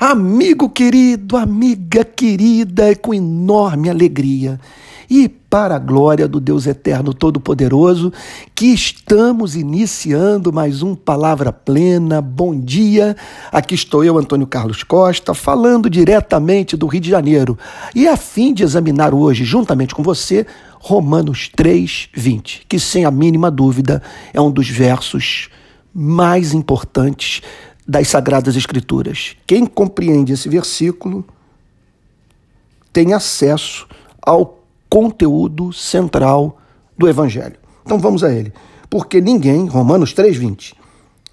Amigo querido, amiga querida, é com enorme alegria e para a glória do Deus Eterno Todo-Poderoso, que estamos iniciando mais um Palavra Plena. Bom dia, aqui estou eu, Antônio Carlos Costa, falando diretamente do Rio de Janeiro e a fim de examinar hoje, juntamente com você, Romanos 3, 20, que sem a mínima dúvida é um dos versos mais importantes das Sagradas Escrituras. Quem compreende esse versículo tem acesso ao conteúdo central do Evangelho. Então vamos a ele. Porque ninguém, Romanos 3,20,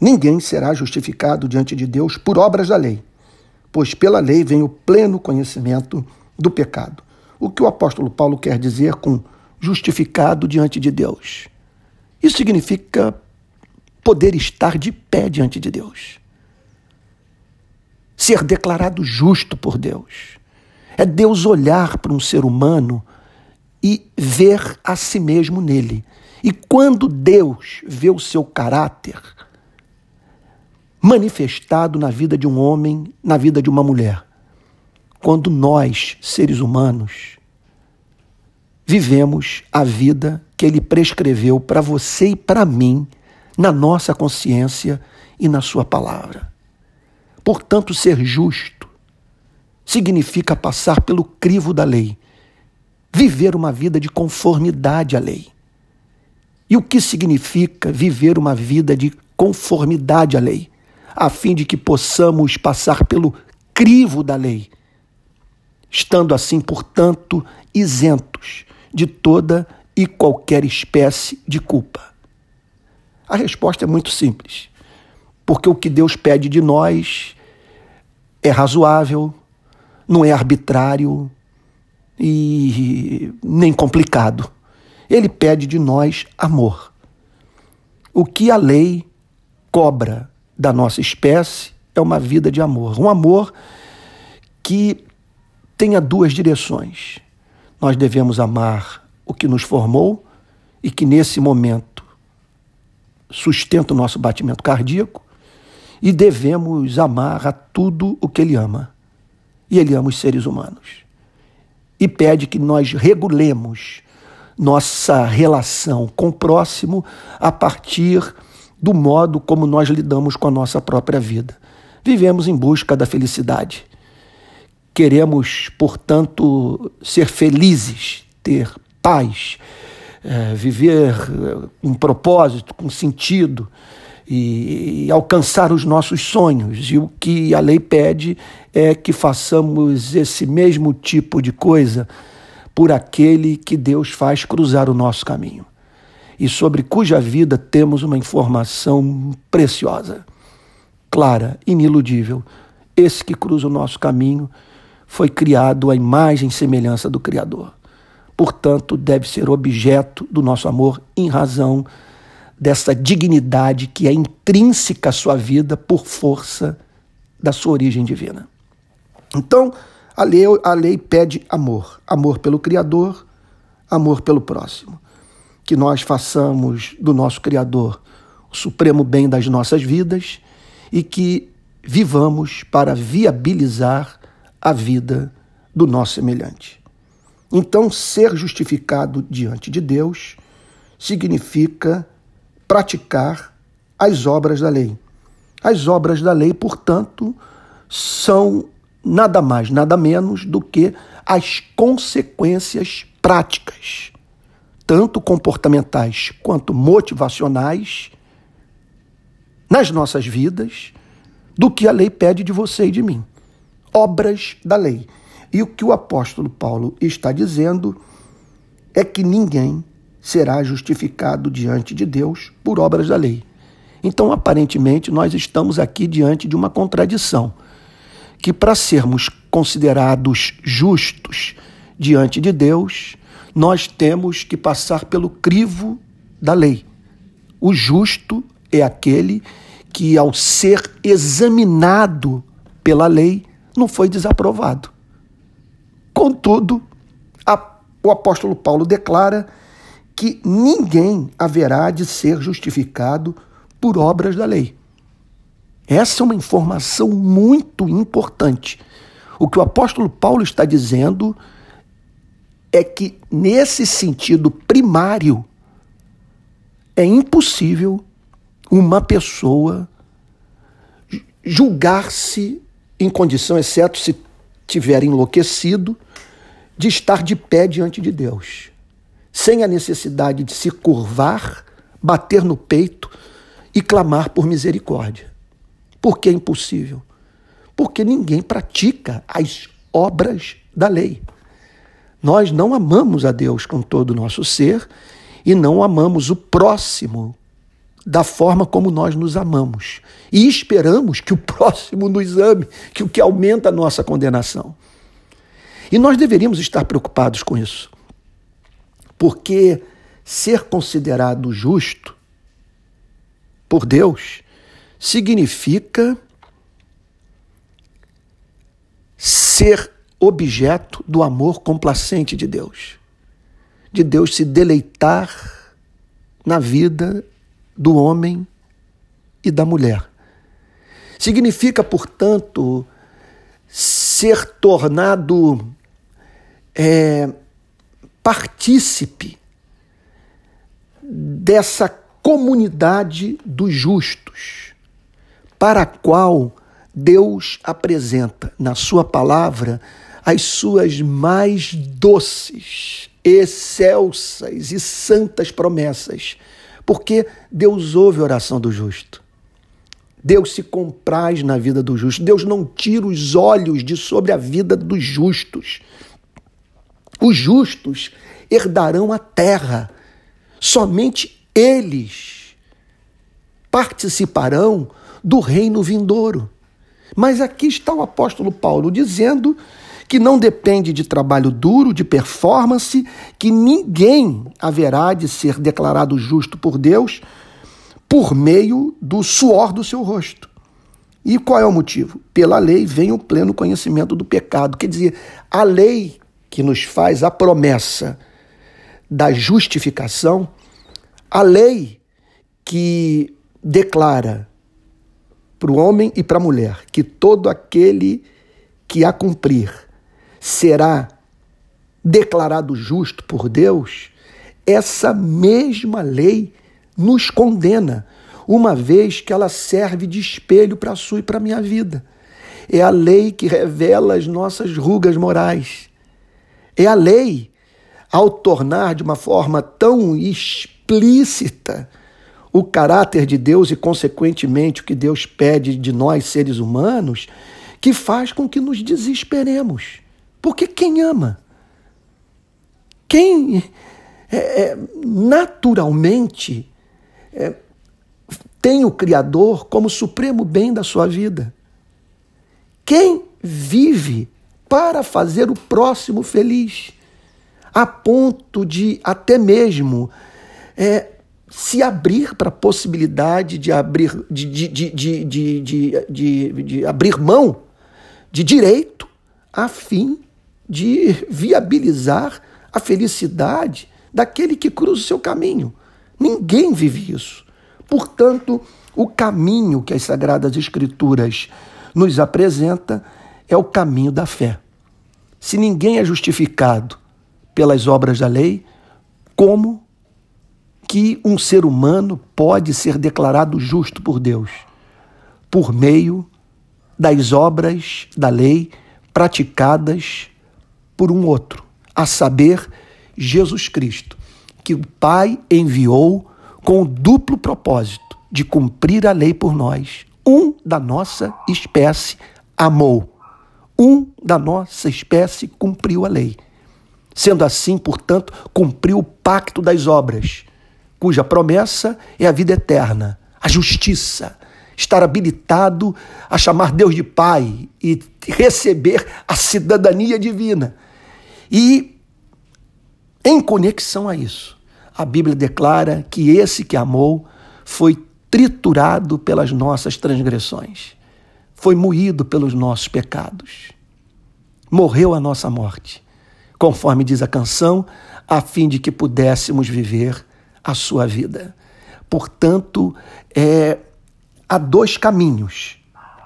ninguém será justificado diante de Deus por obras da lei, pois pela lei vem o pleno conhecimento do pecado. O que o apóstolo Paulo quer dizer com justificado diante de Deus? Isso significa poder estar de pé diante de Deus ser declarado justo por Deus. É Deus olhar para um ser humano e ver a si mesmo nele. E quando Deus vê o seu caráter manifestado na vida de um homem, na vida de uma mulher, quando nós, seres humanos, vivemos a vida que ele prescreveu para você e para mim, na nossa consciência e na sua palavra. Portanto, ser justo significa passar pelo crivo da lei, viver uma vida de conformidade à lei. E o que significa viver uma vida de conformidade à lei? A fim de que possamos passar pelo crivo da lei, estando assim, portanto, isentos de toda e qualquer espécie de culpa. A resposta é muito simples. Porque o que Deus pede de nós é razoável, não é arbitrário e nem complicado. Ele pede de nós amor. O que a lei cobra da nossa espécie é uma vida de amor. Um amor que tenha duas direções. Nós devemos amar o que nos formou e que nesse momento sustenta o nosso batimento cardíaco, e devemos amar a tudo o que Ele ama. E Ele ama os seres humanos. E pede que nós regulemos nossa relação com o próximo a partir do modo como nós lidamos com a nossa própria vida. Vivemos em busca da felicidade. Queremos, portanto, ser felizes, ter paz, é, viver um propósito, com sentido e, alcançar os nossos sonhos. E o que a lei pede é que façamos esse mesmo tipo de coisa por aquele que Deus faz cruzar o nosso caminho e sobre cuja vida temos uma informação preciosa, clara, iniludível. Esse que cruza o nosso caminho foi criado à imagem e semelhança do Criador. Portanto, deve ser objeto do nosso amor em razão dessa dignidade que é intrínseca à sua vida por força da sua origem divina. Então, a lei, a lei pede amor, amor pelo Criador, amor pelo próximo. Que nós façamos do nosso Criador o supremo bem das nossas vidas e que vivamos para viabilizar a vida do nosso semelhante. Então, ser justificado diante de Deus significa praticar as obras da lei. As obras da lei, portanto, são nada mais, nada menos do que as consequências práticas, tanto comportamentais quanto motivacionais, nas nossas vidas, do que a lei pede de você e de mim. Obras da lei. E o que o apóstolo Paulo está dizendo é que ninguém será justificado diante de Deus por obras da lei. Então, aparentemente, nós estamos aqui diante de uma contradição, que para sermos considerados justos diante de Deus, nós temos que passar pelo crivo da lei. O justo é aquele que, ao ser examinado pela lei, não foi desaprovado. Contudo, a, o apóstolo Paulo declara que ninguém haverá de ser justificado por obras da lei. Essa é uma informação muito importante. O que o apóstolo Paulo está dizendo é que, nesse sentido primário, é impossível uma pessoa julgar-se em condição, exceto se tiver enlouquecido, de estar de pé diante de Deus, sem a necessidade de se curvar, bater no peito e clamar por misericórdia. Por que é impossível? Porque ninguém pratica as obras da lei. Nós não amamos a Deus com todo o nosso ser e não amamos o próximo da forma como nós nos amamos. E esperamos que o próximo nos ame, que o que aumenta a nossa condenação. E nós deveríamos estar preocupados com isso. Porque ser considerado justo por Deus significa ser objeto do amor complacente de Deus, de Deus se deleitar na vida do homem e da mulher. Significa, portanto, ser tornado é, partícipe dessa comunidade dos justos, para a qual Deus apresenta na Sua palavra as suas mais doces, excelsas e santas promessas, porque Deus ouve a oração do justo. Deus se compraz na vida do justo. Deus não tira os olhos de sobre a vida dos justos. Os justos herdarão a terra. Somente eles participarão do reino vindouro. Mas aqui está o apóstolo Paulo dizendo que não depende de trabalho duro, de performance, que ninguém haverá de ser declarado justo por Deus por meio do suor do seu rosto. E qual é o motivo? Pela lei vem o pleno conhecimento do pecado. Quer dizer, a lei que nos faz a promessa da justificação, a lei que declara para o homem e para a mulher que todo aquele que a cumprir será declarado justo por Deus, essa mesma lei nos condena, uma vez que ela serve de espelho para a sua e para a minha vida. É a lei que revela as nossas rugas morais. É a lei, ao tornar de uma forma tão explícita o caráter de Deus e, consequentemente, o que Deus pede de nós, seres humanos, que faz com que nos desesperemos. Porque quem ama? Quem é, é, naturalmente é, tem o Criador como supremo bem da sua vida? Quem vive para fazer o próximo feliz, a ponto de até mesmo é, se abrir para a possibilidade de abrir, de, de, de, de, de, de, abrir mão de direito a fim de viabilizar a felicidade daquele que cruza o seu caminho. Ninguém vive isso. Portanto, o caminho que as Sagradas Escrituras nos apresenta é o caminho da fé. Se ninguém é justificado pelas obras da lei, como que um ser humano pode ser declarado justo por Deus? Por meio das obras da lei praticadas por um outro, a saber, Jesus Cristo, que o Pai enviou com o duplo propósito de cumprir a lei por nós. Um da nossa espécie amou, um da nossa espécie cumpriu a lei. Sendo assim, portanto, cumpriu o pacto das obras, cuja promessa é a vida eterna, a justiça, estar habilitado a chamar Deus de Pai e receber a cidadania divina. E, em conexão a isso, a Bíblia declara que esse que amou foi triturado pelas nossas transgressões, foi moído pelos nossos pecados, morreu a nossa morte, conforme diz a canção, a fim de que pudéssemos viver a sua vida. Portanto, é, há dois caminhos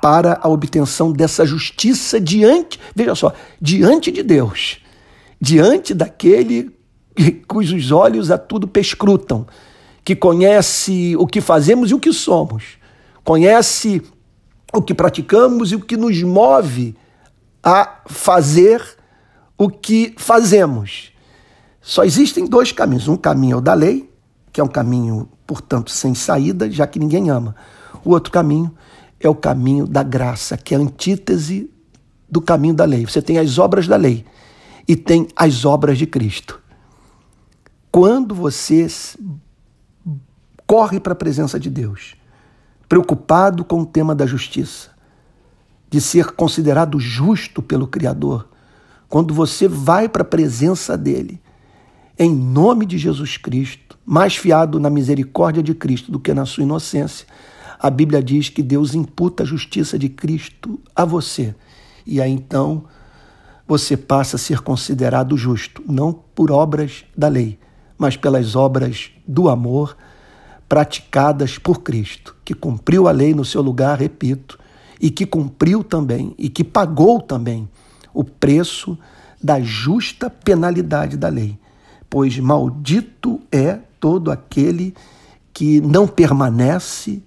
para a obtenção dessa justiça diante, veja só, diante de Deus, diante daquele cujos olhos a tudo perscrutam, que conhece o que fazemos e o que somos, conhece o que praticamos e o que nos move a fazer o que fazemos. Só existem dois caminhos. Um caminho é o da lei, que é um caminho, portanto, sem saída, já que ninguém ama. O outro caminho é o caminho da graça, que é a antítese do caminho da lei. Você tem as obras da lei e tem as obras de Cristo. Quando você corre para a presença de Deus, preocupado com o tema da justiça, de ser considerado justo pelo Criador, quando você vai para a presença dele, em nome de Jesus Cristo, mais fiado na misericórdia de Cristo do que na sua inocência, a Bíblia diz que Deus imputa a justiça de Cristo a você. E aí então você passa a ser considerado justo, não por obras da lei, mas pelas obras do amor praticadas por Cristo, que cumpriu a lei no seu lugar, repito, e que cumpriu também e que pagou também o preço da justa penalidade da lei. Pois maldito é todo aquele que não permanece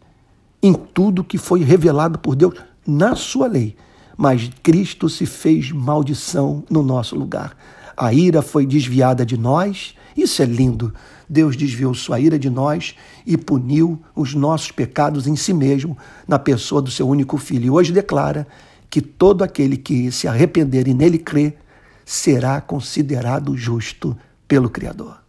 em tudo que foi revelado por Deus na sua lei. Mas Cristo se fez maldição no nosso lugar. A ira foi desviada de nós, isso é lindo. Deus desviou sua ira de nós e puniu os nossos pecados em si mesmo, na pessoa do seu único filho. E hoje declara que todo aquele que se arrepender e nele crer será considerado justo pelo Criador.